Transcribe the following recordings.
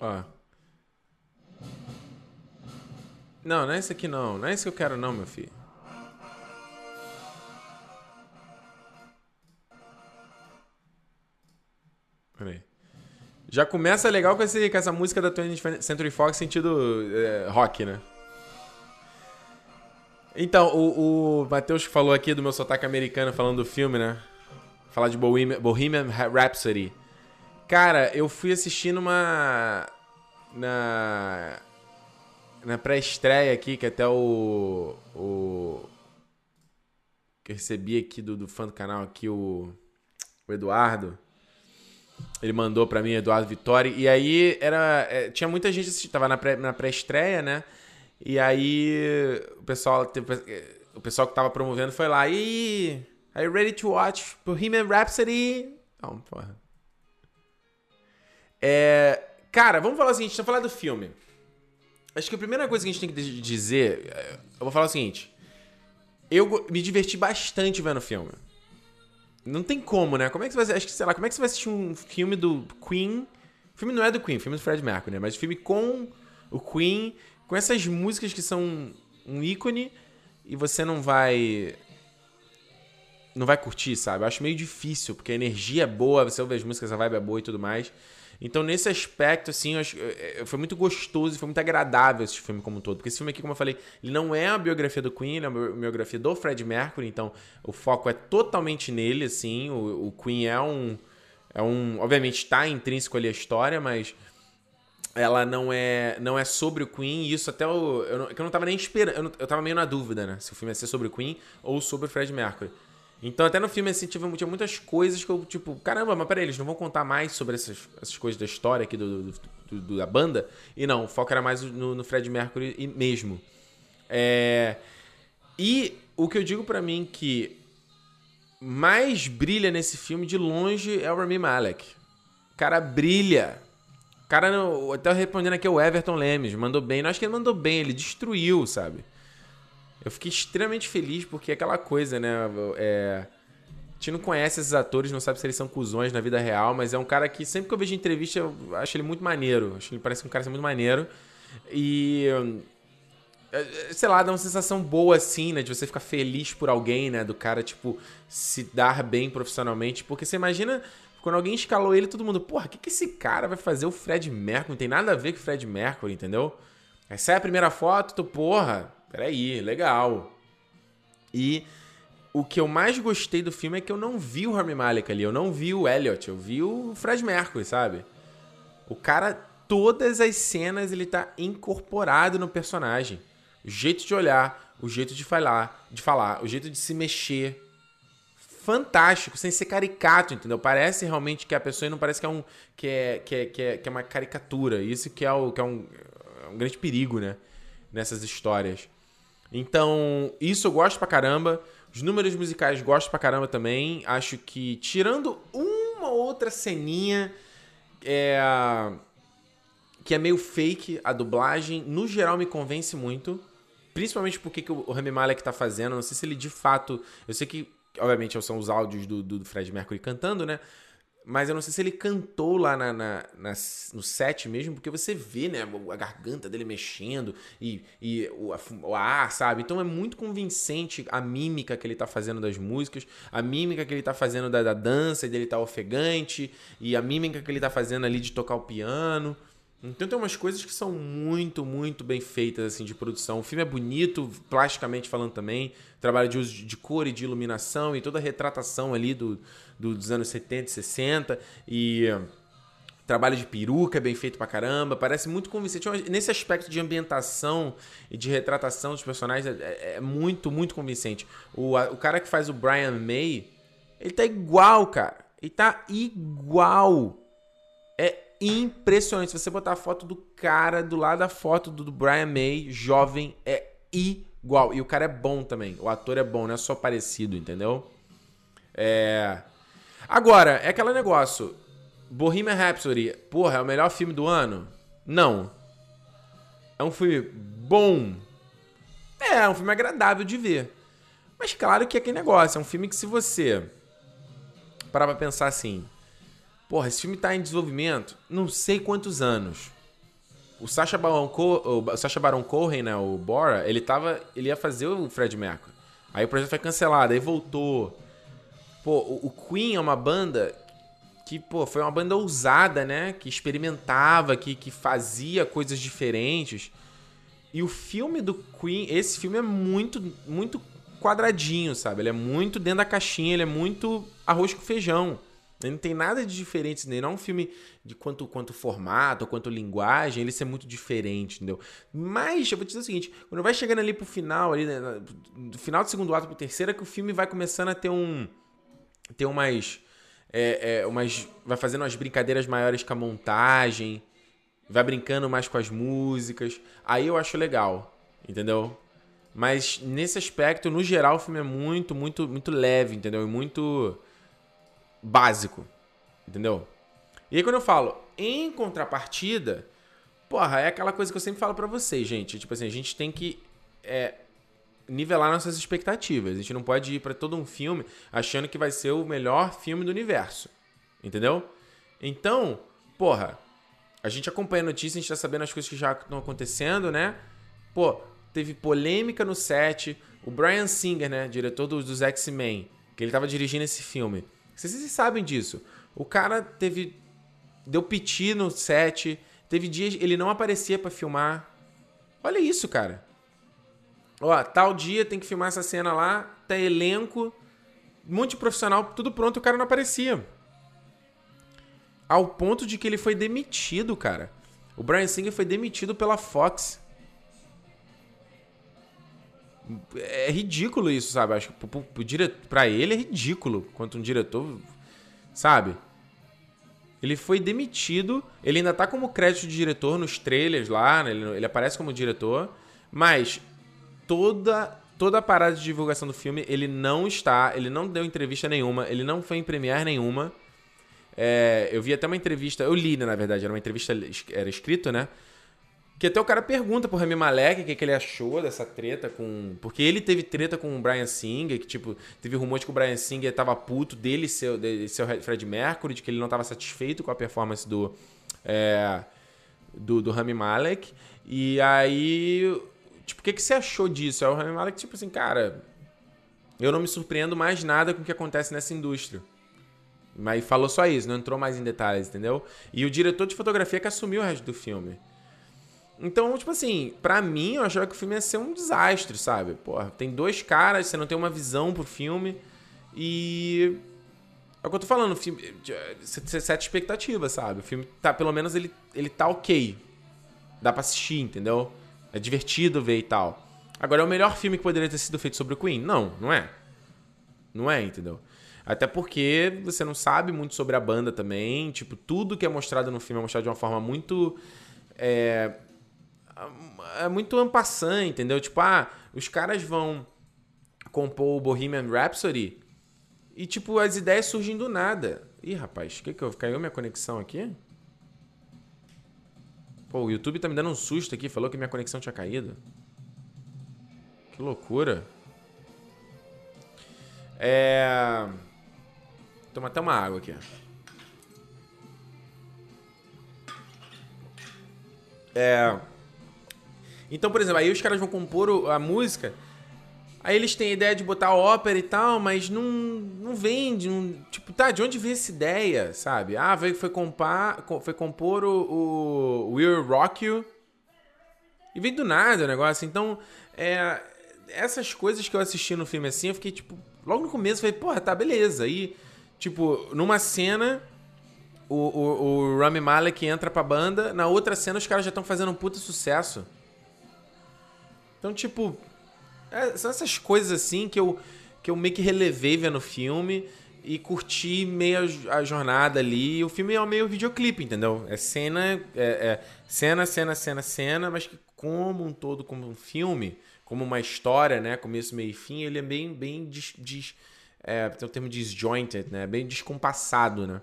Ó. Não, não é esse aqui não. Não é esse que eu quero não, meu filho. Peraí. Já começa legal com, esse, com essa música da 20th Century Fox sentido é, rock, né? Então, o, o Matheus falou aqui do meu sotaque americano falando do filme, né? Falar de Bohemian, Bohemian Rhapsody. Cara, eu fui assistindo uma. Na. Na pré-estreia aqui, que até o. O. Que eu recebi aqui do, do fã do canal aqui, o. O Eduardo. Ele mandou pra mim, Eduardo Vitória. E aí era. É, tinha muita gente assistindo. Tava na pré-estreia, pré né? E aí o pessoal. O pessoal que tava promovendo foi lá. E. Are you ready to watch Bohemian Rhapsody? Não, porra. É, cara, vamos falar o seguinte, vamos falar do filme. Acho que a primeira coisa que a gente tem que dizer, é, eu vou falar o seguinte. Eu me diverti bastante vendo o filme. Não tem como, né? Como é que você vai, acho que sei lá, como é que você vai assistir um filme do Queen? O filme não é do Queen, filme é do Fred Mercury, né? Mas filme com o Queen, com essas músicas que são um ícone e você não vai não vai curtir, sabe? Eu acho meio difícil, porque a energia é boa, você ouve as músicas, a vibe é boa e tudo mais. Então, nesse aspecto, assim, acho, foi muito gostoso, foi muito agradável esse filme como um todo. Porque esse filme aqui, como eu falei, ele não é a biografia do Queen, ele é a biografia do Fred Mercury, então o foco é totalmente nele, assim. O, o Queen é um. É um. Obviamente está intrínseco ali a história, mas ela não é não é sobre o Queen, e isso até eu, eu, não, eu não tava nem esperando, eu, não, eu tava meio na dúvida, né? Se o filme ia ser sobre o Queen ou sobre o Fred Mercury. Então, até no filme, assim, tinha, tinha muitas coisas que eu, tipo, caramba, mas peraí, eles não vão contar mais sobre essas, essas coisas da história aqui do, do, do da banda? E não, o foco era mais no, no Fred Mercury mesmo. É... E o que eu digo para mim que mais brilha nesse filme, de longe, é o Rami Malek. O cara brilha. O cara, até respondendo aqui, o Everton Lemes, mandou bem. Não acho que ele mandou bem, ele destruiu, sabe? Eu fiquei extremamente feliz porque é aquela coisa, né? É... A gente não conhece esses atores, não sabe se eles são cuzões na vida real, mas é um cara que sempre que eu vejo entrevista eu acho ele muito maneiro. Acho ele parece um cara muito maneiro. E. É, é, sei lá, dá uma sensação boa assim, né? De você ficar feliz por alguém, né? Do cara, tipo, se dar bem profissionalmente. Porque você imagina quando alguém escalou ele, todo mundo, porra, o que, que esse cara vai fazer o Fred Mercury? Não tem nada a ver com o Fred Mercury, entendeu? Essa é a primeira foto, tu, porra, peraí, legal. E o que eu mais gostei do filme é que eu não vi o Rami Malek ali, eu não vi o Elliot, eu vi o Fred Mercury, sabe? O cara, todas as cenas ele tá incorporado no personagem. O jeito de olhar, o jeito de falar, de falar, o jeito de se mexer. Fantástico, sem ser caricato, entendeu? Parece realmente que a pessoa não parece que é um que é, que é, que é, que é uma caricatura. Isso que é, o, que é um, é um grande perigo, né? Nessas histórias. Então, isso eu gosto pra caramba. Os números musicais gosto pra caramba também. Acho que, tirando uma outra ceninha é, que é meio fake, a dublagem, no geral me convence muito. Principalmente porque que o Rami Malek tá fazendo. Não sei se ele de fato. Eu sei que, obviamente, são os áudios do, do Fred Mercury cantando, né? Mas eu não sei se ele cantou lá na, na, na, no set mesmo, porque você vê, né, a garganta dele mexendo e, e o, o ar, sabe? Então é muito convincente a mímica que ele tá fazendo das músicas, a mímica que ele tá fazendo da, da dança, dele tá ofegante, e a mímica que ele tá fazendo ali de tocar o piano. Então tem umas coisas que são muito, muito bem feitas assim de produção. O filme é bonito, plasticamente falando também. Trabalho de uso de cor e de iluminação e toda a retratação ali do, do dos anos 70 e 60. E trabalho de peruca é bem feito pra caramba. Parece muito convincente. Nesse aspecto de ambientação e de retratação dos personagens é, é, é muito, muito convincente. O, a, o cara que faz o Brian May, ele tá igual, cara. Ele tá igual. É impressionante. Se você botar a foto do cara do lado da foto do Brian May, jovem, é igual. E o cara é bom também. O ator é bom, não é só parecido, entendeu? É. Agora, é aquele negócio. Bohemian Rhapsody, porra, é o melhor filme do ano? Não. É um filme bom. É, é um filme agradável de ver. Mas claro que é aquele negócio, é um filme que se você parar pra pensar assim, Porra, esse filme tá em desenvolvimento não sei quantos anos. o Sacha Baron, Co o Sacha Baron Cohen, né, o Bora, ele tava, ele ia fazer o Fred Mercury. Aí o projeto foi cancelado, aí voltou. Pô, o Queen é uma banda que, pô, foi uma banda ousada, né? Que experimentava, que, que fazia coisas diferentes. E o filme do Queen, esse filme é muito, muito quadradinho, sabe? Ele é muito dentro da caixinha, ele é muito arroz com feijão. Ele não tem nada de diferente nele. Não é um filme de quanto, quanto formato, quanto linguagem, ele é muito diferente, entendeu? Mas, eu vou te dizer o seguinte, quando vai chegando ali pro final, ali, né, do final do segundo ato pro terceiro, é que o filme vai começando a ter um... ter umas... É, é, umas vai fazendo umas brincadeiras maiores com a montagem, vai brincando mais com as músicas. Aí eu acho legal, entendeu? Mas nesse aspecto, no geral, o filme é muito, muito, muito leve, entendeu? E muito básico, entendeu? E aí quando eu falo em contrapartida, porra, é aquela coisa que eu sempre falo para vocês, gente. Tipo assim, a gente tem que é, nivelar nossas expectativas. A gente não pode ir para todo um filme achando que vai ser o melhor filme do universo, entendeu? Então, porra, a gente acompanha a notícia, a gente tá sabendo as coisas que já estão acontecendo, né? Pô, teve polêmica no set. O Brian Singer, né, diretor dos, dos X-Men, que ele tava dirigindo esse filme vocês, vocês sabem disso. O cara teve. Deu piti no set. Teve dias. Ele não aparecia para filmar. Olha isso, cara. Ó, tal dia tem que filmar essa cena lá. Tá elenco. Um monte de profissional, tudo pronto, o cara não aparecia. Ao ponto de que ele foi demitido, cara. O Brian Singer foi demitido pela Fox. É ridículo isso, sabe? Acho que pro, pro, pra ele é ridículo quanto um diretor, sabe? Ele foi demitido, ele ainda tá como crédito de diretor nos trailers lá, né? ele, ele aparece como diretor, mas toda toda a parada de divulgação do filme, ele não está, ele não deu entrevista nenhuma, ele não foi em premiere nenhuma. É, eu vi até uma entrevista, eu li, né, na verdade, era uma entrevista, era escrito, né? Que até o cara pergunta pro Rami Malek o que, que ele achou dessa treta com. Porque ele teve treta com o Brian Singer, que, tipo, teve rumores que o Brian Singer tava puto dele ser o Fred Mercury, de que ele não tava satisfeito com a performance do. É, do, do Rami Malek. E aí. Tipo, o que, que você achou disso? Aí o Rami Malek, tipo assim, cara. Eu não me surpreendo mais nada com o que acontece nessa indústria. Mas falou só isso, não entrou mais em detalhes, entendeu? E o diretor de fotografia que assumiu o resto do filme. Então, tipo assim, pra mim, eu achava que o filme ia ser um desastre, sabe? Porra, tem dois caras, você não tem uma visão pro filme. E. É o que eu tô falando, o filme. Você sete expectativas, sabe? O filme tá, pelo menos, ele, ele tá ok. Dá pra assistir, entendeu? É divertido ver e tal. Agora, é o melhor filme que poderia ter sido feito sobre o Queen? Não, não é. Não é, entendeu? Até porque você não sabe muito sobre a banda também. Tipo, tudo que é mostrado no filme é mostrado de uma forma muito. É, é muito ampassant, entendeu? Tipo, ah, os caras vão compor o Bohemian Rhapsody e, tipo, as ideias surgem do nada. Ih, rapaz, o que que eu... Caiu minha conexão aqui? Pô, o YouTube tá me dando um susto aqui, falou que minha conexão tinha caído. Que loucura. É... Toma até uma água aqui. É... Então, por exemplo, aí os caras vão compor a música, aí eles têm a ideia de botar ópera e tal, mas não, não vende. Não, tipo, tá, de onde veio essa ideia, sabe? Ah, veio, foi, compar, foi compor o, o We'll Rock You. E veio do nada o negócio. Então, é, essas coisas que eu assisti no filme assim, eu fiquei tipo. Logo no começo, falei, porra, tá, beleza. Aí, tipo, numa cena, o, o, o Rami Malek entra pra banda, na outra cena os caras já estão fazendo um puta sucesso. Então, tipo, é, são essas coisas assim que eu, que eu meio que relevei vendo filme e curti meio a, a jornada ali. O filme é meio videoclipe, entendeu? É cena, é, é, cena, cena, cena, cena, mas que como um todo, como um filme, como uma história, né? Começo, meio e fim, ele é bem, bem dis, dis, é, tem o termo disjointed, né? Bem descompassado, né?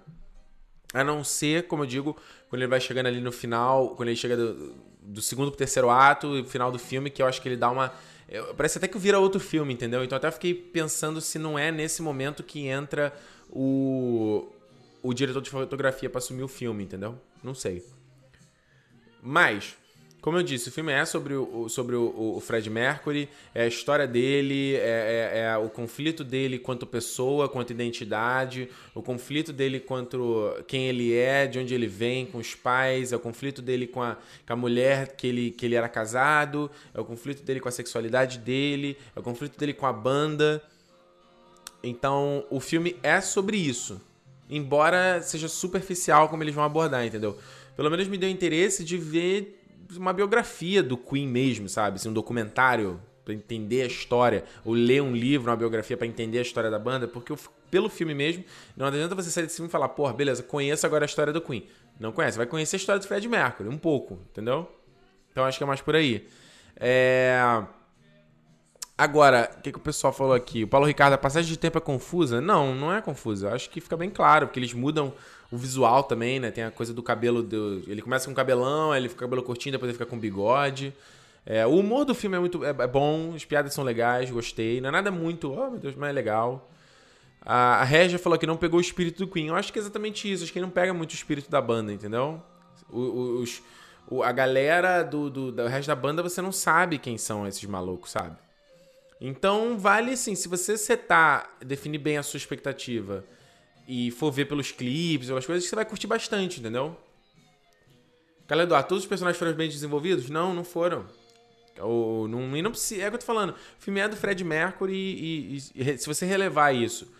A não ser, como eu digo, quando ele vai chegando ali no final, quando ele chega do, do segundo pro terceiro ato e final do filme, que eu acho que ele dá uma. Parece até que vira outro filme, entendeu? Então até fiquei pensando se não é nesse momento que entra o, o diretor de fotografia para assumir o filme, entendeu? Não sei. Mas, como eu disse, o filme é sobre o, sobre o, o Fred Mercury, é a história dele, é, é, é, o conflito dele quanto pessoa, quanto identidade, o conflito dele quanto quem ele é, de onde ele vem, com os pais, é o conflito dele com a, com a mulher que ele, que ele era casado, é o conflito dele com a sexualidade dele, é o conflito dele com a banda. Então, o filme é sobre isso. Embora seja superficial como eles vão abordar, entendeu? Pelo menos me deu interesse de ver uma biografia do Queen mesmo, sabe? Assim, um documentário para entender a história, ou ler um livro, uma biografia para entender a história da banda, porque eu, pelo filme mesmo, não adianta você sair desse filme e falar, porra, beleza, conheço agora a história do Queen. Não conhece, vai conhecer a história do Fred Mercury, um pouco, entendeu? Então acho que é mais por aí. É... Agora, o que, que o pessoal falou aqui? O Paulo Ricardo, a passagem de tempo é confusa? Não, não é confusa. Eu acho que fica bem claro, porque eles mudam o visual também, né? Tem a coisa do cabelo. Do... Ele começa com cabelão, aí ele fica com cabelo curtinho, depois ele fica com bigode. É, o humor do filme é muito é, é, bom, as piadas são legais, gostei. Não é nada muito, oh meu Deus, mas é legal. A, a Regia falou que não pegou o espírito do Queen. Eu acho que é exatamente isso. Acho que ele não pega muito o espírito da banda, entendeu? Os, a galera do, do, do resto da banda, você não sabe quem são esses malucos, sabe? Então, vale assim, se você setar, definir bem a sua expectativa e for ver pelos clipes, pelas coisas, você vai curtir bastante, entendeu? Galera, Eduardo, todos os personagens foram bem desenvolvidos? Não, não foram. Ou, não, e não precisa, é o que eu tô falando. O filme é do Fred Mercury e, e, e, se você relevar isso.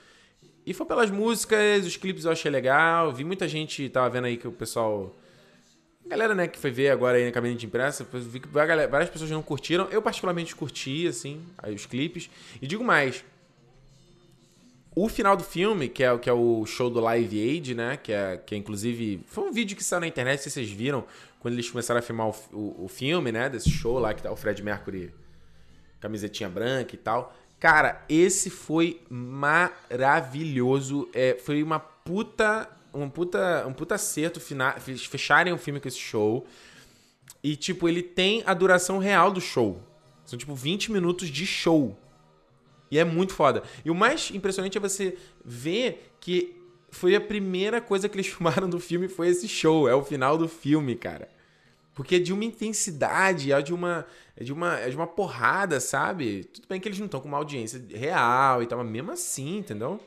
E for pelas músicas, os clipes eu achei legal. Vi muita gente, tava vendo aí que o pessoal a galera, né, que foi ver agora aí na cabine de impressa, vi que várias pessoas não curtiram. Eu, particularmente, curti, assim, os clipes. E digo mais. O final do filme, que é, que é o show do Live Aid, né? Que é, que é inclusive. Foi um vídeo que saiu na internet, se vocês viram, quando eles começaram a filmar o, o, o filme, né? Desse show lá que tá o Fred Mercury, camisetinha branca e tal. Cara, esse foi maravilhoso. É, foi uma puta um puta, um puta acerto final, fecharem o filme com esse show. E, tipo, ele tem a duração real do show. São, tipo, 20 minutos de show. E é muito foda. E o mais impressionante é você ver que foi a primeira coisa que eles filmaram do filme foi esse show. É o final do filme, cara. Porque é de uma intensidade, é de uma, é de uma, é de uma porrada, sabe? Tudo bem que eles não estão com uma audiência real e tal, mas mesmo assim, entendeu?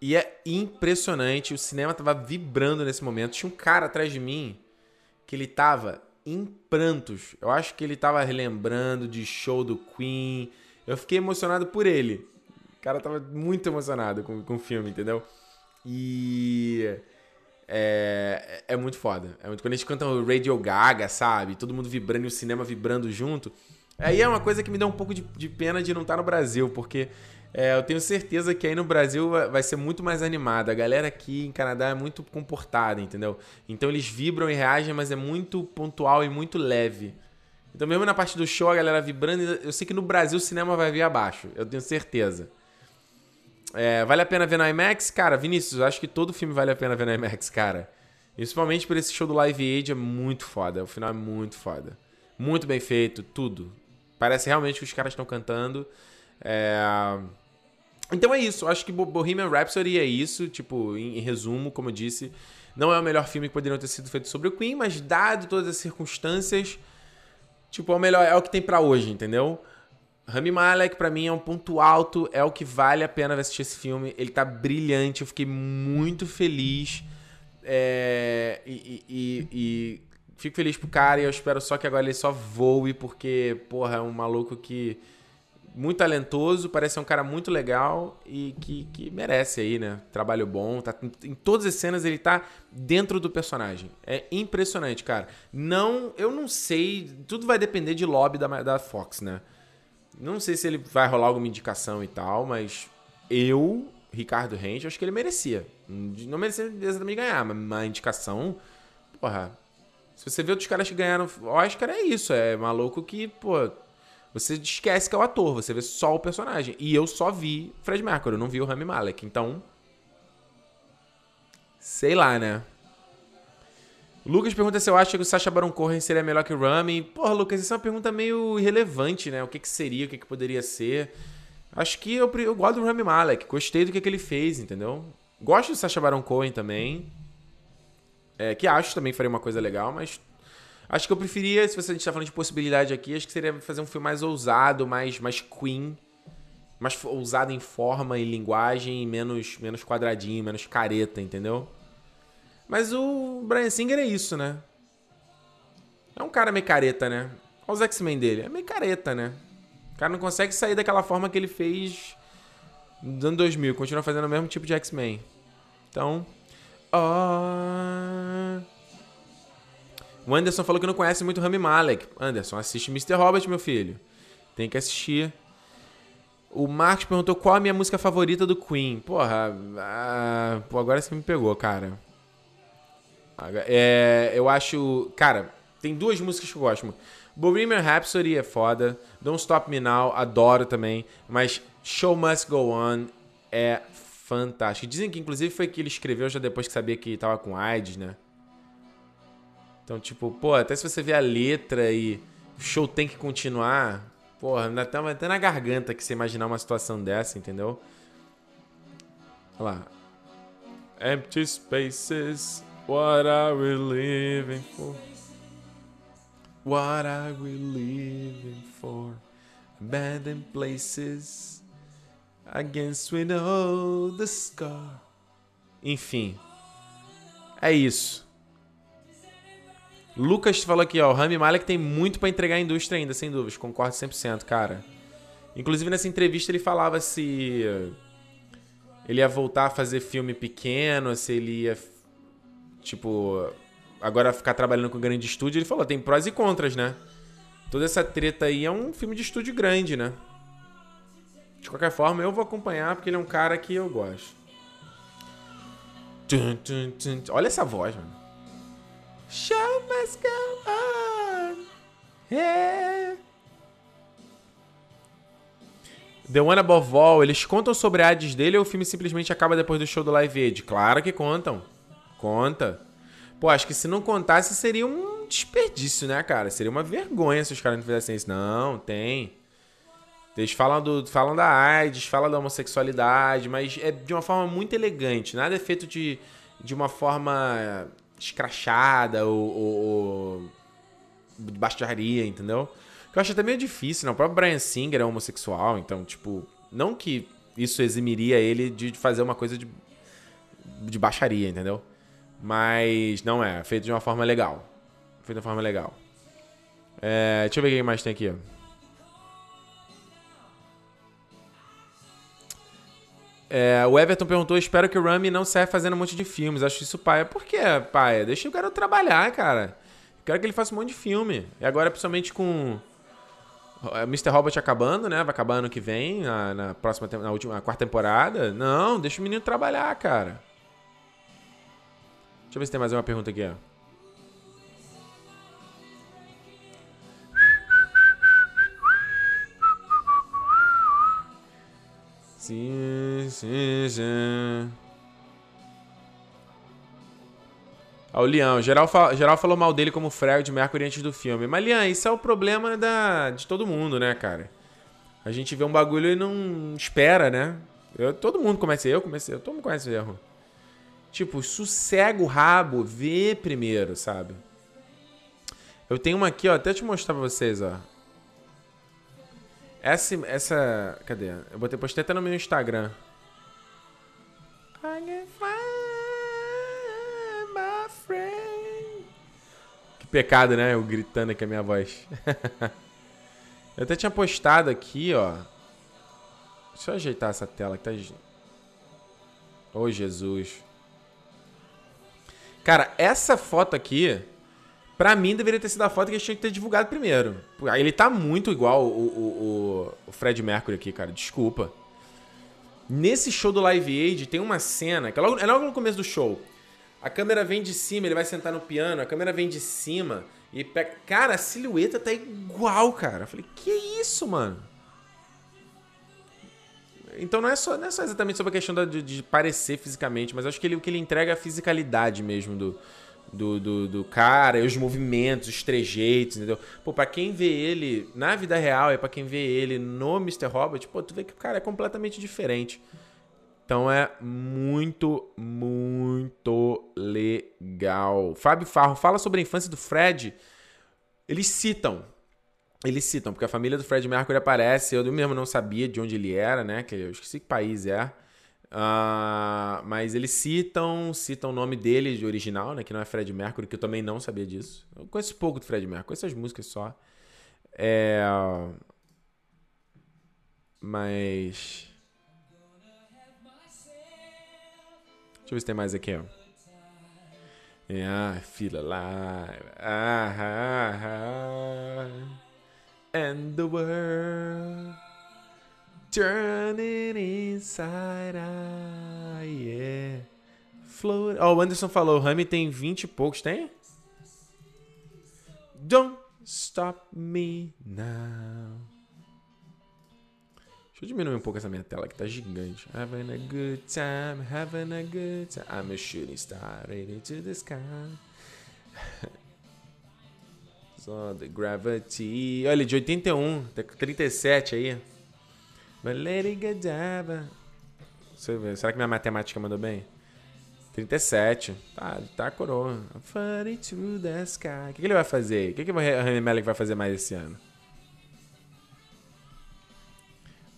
E é impressionante, o cinema tava vibrando nesse momento. Tinha um cara atrás de mim que ele tava em prantos. Eu acho que ele tava relembrando de show do Queen. Eu fiquei emocionado por ele. O cara tava muito emocionado com, com o filme, entendeu? E. É, é muito foda. É muito, quando eles cantam o Radio Gaga, sabe? Todo mundo vibrando e o cinema vibrando junto. Aí é uma coisa que me dá um pouco de, de pena de não estar no Brasil, porque é, eu tenho certeza que aí no Brasil vai ser muito mais animado. A galera aqui em Canadá é muito comportada, entendeu? Então eles vibram e reagem, mas é muito pontual e muito leve. Então, mesmo na parte do show, a galera vibrando, eu sei que no Brasil o cinema vai vir abaixo, eu tenho certeza. É, vale a pena ver no IMAX? Cara, Vinícius, eu acho que todo filme vale a pena ver no IMAX, cara. Principalmente por esse show do Live Aid, é muito foda. O final é muito foda. Muito bem feito, tudo. Parece realmente que os caras estão cantando. É... Então é isso, acho que Bohemian Rhapsody é isso, tipo, em, em, resumo, como eu disse, não é o melhor filme que poderia ter sido feito sobre o Queen, mas dado todas as circunstâncias, tipo, é o melhor, é o que tem para hoje, entendeu? Rami Malek para mim é um ponto alto, é o que vale a pena assistir esse filme, ele tá brilhante, eu fiquei muito feliz é, e, e, e fico feliz pro cara e eu espero só que agora ele só voe, porque, porra, é um maluco que muito talentoso, parece ser um cara muito legal e que, que merece aí, né? Trabalho bom, tá em todas as cenas ele tá dentro do personagem. É impressionante, cara. Não, eu não sei, tudo vai depender de lobby da, da Fox, né? Não sei se ele vai rolar alguma indicação e tal, mas eu, Ricardo Rente, acho que ele merecia. Não merecia exatamente ganhar, mas uma indicação, porra. Se você vê outros caras que ganharam Oscar, é isso. É maluco que, pô, você esquece que é o ator, você vê só o personagem. E eu só vi Fred Mercury, eu não vi o Rami Malek. Então, sei lá, né? Lucas pergunta se eu acho que o Sacha Baron Cohen seria melhor que o Rami. Porra, Lucas, isso é uma pergunta meio irrelevante, né? O que, que seria, o que, que poderia ser. Acho que eu, eu gosto do Rami Malek, gostei do que, que ele fez, entendeu? Gosto do Sacha Baron Cohen também. É, que acho também faria uma coisa legal, mas Acho que eu preferia, se você, a gente tá falando de possibilidade aqui, acho que seria fazer um filme mais ousado, mais, mais Queen. Mais ousado em forma e linguagem menos, menos quadradinho, menos careta, entendeu? Mas o Brian Singer é isso, né? É um cara meio careta, né? Olha os X-Men dele. É meio careta, né? O cara não consegue sair daquela forma que ele fez nos anos 2000. Continua fazendo o mesmo tipo de X-Men. Então. Oh... O Anderson falou que não conhece muito Rami Malek. Anderson, assiste Mr. Robert, meu filho. Tem que assistir. O Marcos perguntou qual a minha música favorita do Queen. Porra, ah, pô, agora você me pegou, cara. É, eu acho. Cara, tem duas músicas que eu gosto. Bohemian Rhapsody é foda. Don't Stop Me Now, adoro também. Mas Show Must Go On é fantástico. Dizem que inclusive foi que ele escreveu já depois que sabia que tava com AIDS, né? Então, tipo, pô, até se você vê a letra e o show tem que continuar, porra, tá até na garganta que você imaginar uma situação dessa, entendeu? Olha lá. Empty spaces, what are we living for? What are we living for? Abandoned places against we know the scar. Enfim. É isso. Lucas falou aqui, ó, o Rami Malek tem muito para entregar à indústria ainda, sem dúvidas, concordo 100%, cara. Inclusive nessa entrevista ele falava se ele ia voltar a fazer filme pequeno, se ele ia tipo agora ficar trabalhando com grande estúdio, ele falou, tem prós e contras, né? Toda essa treta aí é um filme de estúdio grande, né? De qualquer forma, eu vou acompanhar porque ele é um cara que eu gosto. Olha essa voz, mano. Show must go on. Yeah. The One Above All, eles contam sobre a Hades dele ou o filme simplesmente acaba depois do show do Live Aid? Claro que contam. Conta. Pô, acho que se não contasse seria um desperdício, né, cara? Seria uma vergonha se os caras não fizessem isso. Não, tem. Eles falam, do, falam da AIDS, falam da homossexualidade, mas é de uma forma muito elegante. Nada é feito de, de uma forma escrachada ou, ou, ou baixaria, entendeu? Que eu acho até meio difícil, não. O próprio Brian Singer é homossexual, então, tipo, não que isso eximiria ele de fazer uma coisa de, de baixaria, entendeu? Mas não é, feito de uma forma legal. Feito de uma forma legal. É, deixa eu ver o que mais tem aqui. É, o Everton perguntou: espero que o Rami não saia fazendo um monte de filmes. Acho isso paia. Por quê, paia? Deixa o garoto trabalhar, cara. quero que ele faça um monte de filme. E agora, principalmente com. É, Mr. Robot acabando, né? Vai acabar ano que vem, na, na próxima na última na quarta temporada. Não, deixa o menino trabalhar, cara. Deixa eu ver se tem mais uma pergunta aqui, ó. Sim, sim, sim. Ah, o Lian, geral, geral falou mal dele como Fred Mercury antes do filme. Mas, Lian, isso é o problema da, de todo mundo, né, cara? A gente vê um bagulho e não espera, né? Eu, todo mundo começa eu, comecei, todo mundo conhece o erro. Tipo, sossega o rabo, vê primeiro, sabe? Eu tenho uma aqui, ó, até te mostrar pra vocês, ó. Essa, essa. Cadê? Eu botei, postei até no meu Instagram. Que pecado, né? Eu gritando aqui a minha voz. eu até tinha postado aqui, ó. Deixa eu ajeitar essa tela que tá. Ô, oh, Jesus. Cara, essa foto aqui Pra mim, deveria ter sido a foto que a gente tinha que ter divulgado primeiro. Ele tá muito igual o, o, o Fred Mercury aqui, cara. Desculpa. Nesse show do Live Aid tem uma cena, que é logo, é logo no começo do show. A câmera vem de cima, ele vai sentar no piano, a câmera vem de cima e pega. Cara, a silhueta tá igual, cara. Eu falei, que isso, mano? Então não é só, não é só exatamente sobre a questão de, de parecer fisicamente, mas acho que ele, o que ele entrega é a fisicalidade mesmo do, do, do, do cara, os movimentos, os trejeitos, entendeu? Pô, pra quem vê ele na vida real e pra quem vê ele no Mr. Robot, pô, tu vê que o cara é completamente diferente. Então é muito, muito legal. Fábio Farro, fala sobre a infância do Fred. eles citam. Eles citam, porque a família do Fred Mercury aparece, eu mesmo não sabia de onde ele era, né? Que eu esqueci que país é. Uh, mas eles citam, citam o nome dele de original, né? Que não é Fred Mercury, que eu também não sabia disso. Eu conheço pouco do Fred Mercury, conheço as músicas só. É... Mas. Deixa eu ver se tem mais aqui, ó. Feel alive. Ah, ah, ah. And the world turning inside out. Yeah. Float. Ó, oh, o Anderson falou: Rami tem 20 e poucos, tem? Don't stop me now. Deixa eu diminuir um pouco essa minha tela que tá gigante. Having a good time, having a good time. I'm a shooting star, ready to the sky. Só the gravity. Olha, de 81, tá com 37 aí. But Lady Godiva. Será que minha matemática mandou bem? 37. Tá, tá coroa. Funny to the sky. O que, que ele vai fazer? O que, que o Rami Malek vai fazer mais esse ano?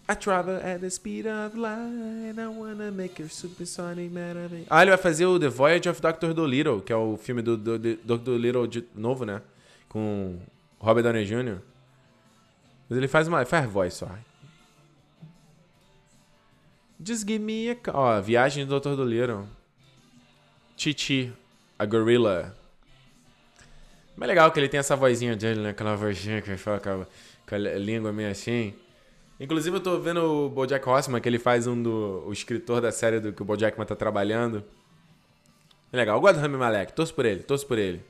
I travel at the speed of light. I wanna make your supersonic matter. Ah, ele vai fazer o The Voyage of Dr. Dolittle, que é o filme do, do, do Dr. Dolittle de novo, né? Com Robert Downey Jr. Mas ele faz uma. faz voz só. Just give me a. Ó, Viagem do Dr. Dolittle. Titi, a gorilla. Mas é legal que ele tem essa vozinha dele, né? Aquela vozinha que ele fala com a, com a língua meio assim. Inclusive, eu tô vendo o Bojack Horseman, que ele faz um do. o escritor da série do que o Bojackman tá trabalhando. É legal. Eu gosto do Rami Malek. Torço por ele, torço por ele.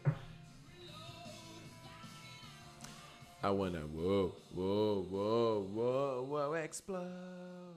I wanna whoa, whoa, whoa, whoa, whoa, explode.